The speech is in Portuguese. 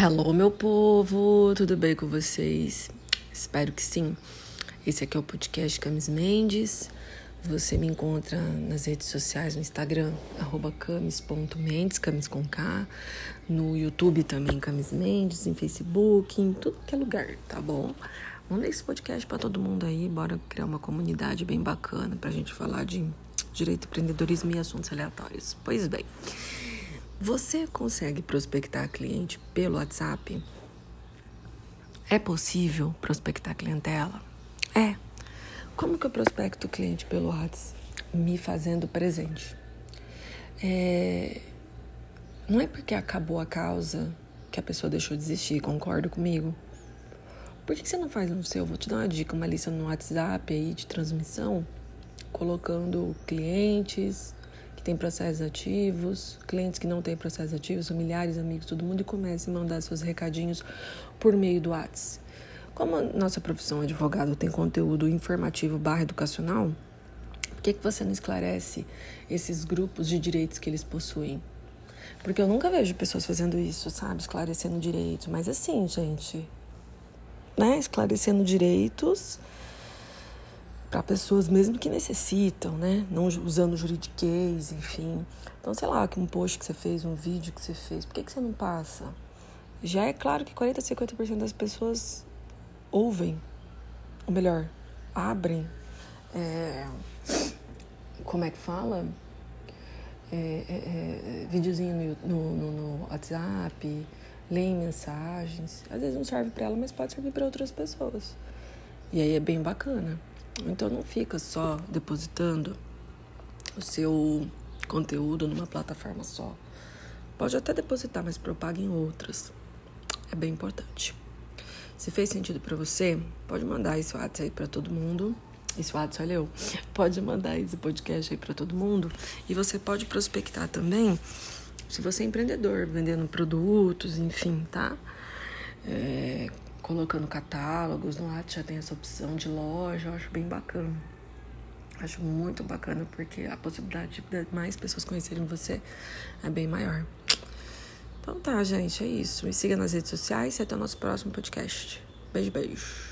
Hello, meu povo, tudo bem com vocês? Espero que sim. Esse aqui é o podcast Camis Mendes. Você me encontra nas redes sociais, no Instagram, arroba camis.mendes, camis com K, no YouTube também, Camis Mendes, em Facebook, em tudo que é lugar, tá bom? Manda esse podcast para todo mundo aí, bora criar uma comunidade bem bacana pra gente falar de direito, empreendedorismo e assuntos aleatórios. Pois bem. Você consegue prospectar cliente pelo WhatsApp? É possível prospectar clientela? É. Como que eu prospecto cliente pelo WhatsApp? Me fazendo presente. É... Não é porque acabou a causa que a pessoa deixou de existir, concorda comigo? Por que você não faz no seu? Vou te dar uma dica, uma lista no WhatsApp aí de transmissão, colocando clientes, tem processos ativos, clientes que não têm processos ativos, familiares, amigos, todo mundo, e comece a mandar seus recadinhos por meio do WhatsApp. Como a nossa profissão advogado tem conteúdo informativo barra educacional, por que, que você não esclarece esses grupos de direitos que eles possuem? Porque eu nunca vejo pessoas fazendo isso, sabe? Esclarecendo direitos. Mas assim, gente, né? Esclarecendo direitos para pessoas mesmo que necessitam, né? Não usando juridiquês, enfim. Então, sei lá, um post que você fez, um vídeo que você fez, por que, que você não passa? Já é claro que 40, 50% das pessoas ouvem, ou melhor, abrem. É, como é que fala? É, é, é, videozinho no, no, no, WhatsApp, leem mensagens. Às vezes não serve para ela, mas pode servir para outras pessoas. E aí é bem bacana. Então não fica só depositando o seu conteúdo numa plataforma só. Pode até depositar, mas propague em outras. É bem importante. Se fez sentido para você, pode mandar esse WhatsApp aí para todo mundo. Esse WhatsApp, olha eu. Pode mandar esse podcast aí para todo mundo. E você pode prospectar também, se você é empreendedor, vendendo produtos, enfim, tá? É, colocando catálogos no WhatsApp já tem essa opção de loja, eu acho bem bacana. Acho muito bacana porque a possibilidade de mais pessoas conhecerem você é bem maior. Então tá, gente, é isso. Me siga nas redes sociais e até o nosso próximo podcast. Beijo, beijo.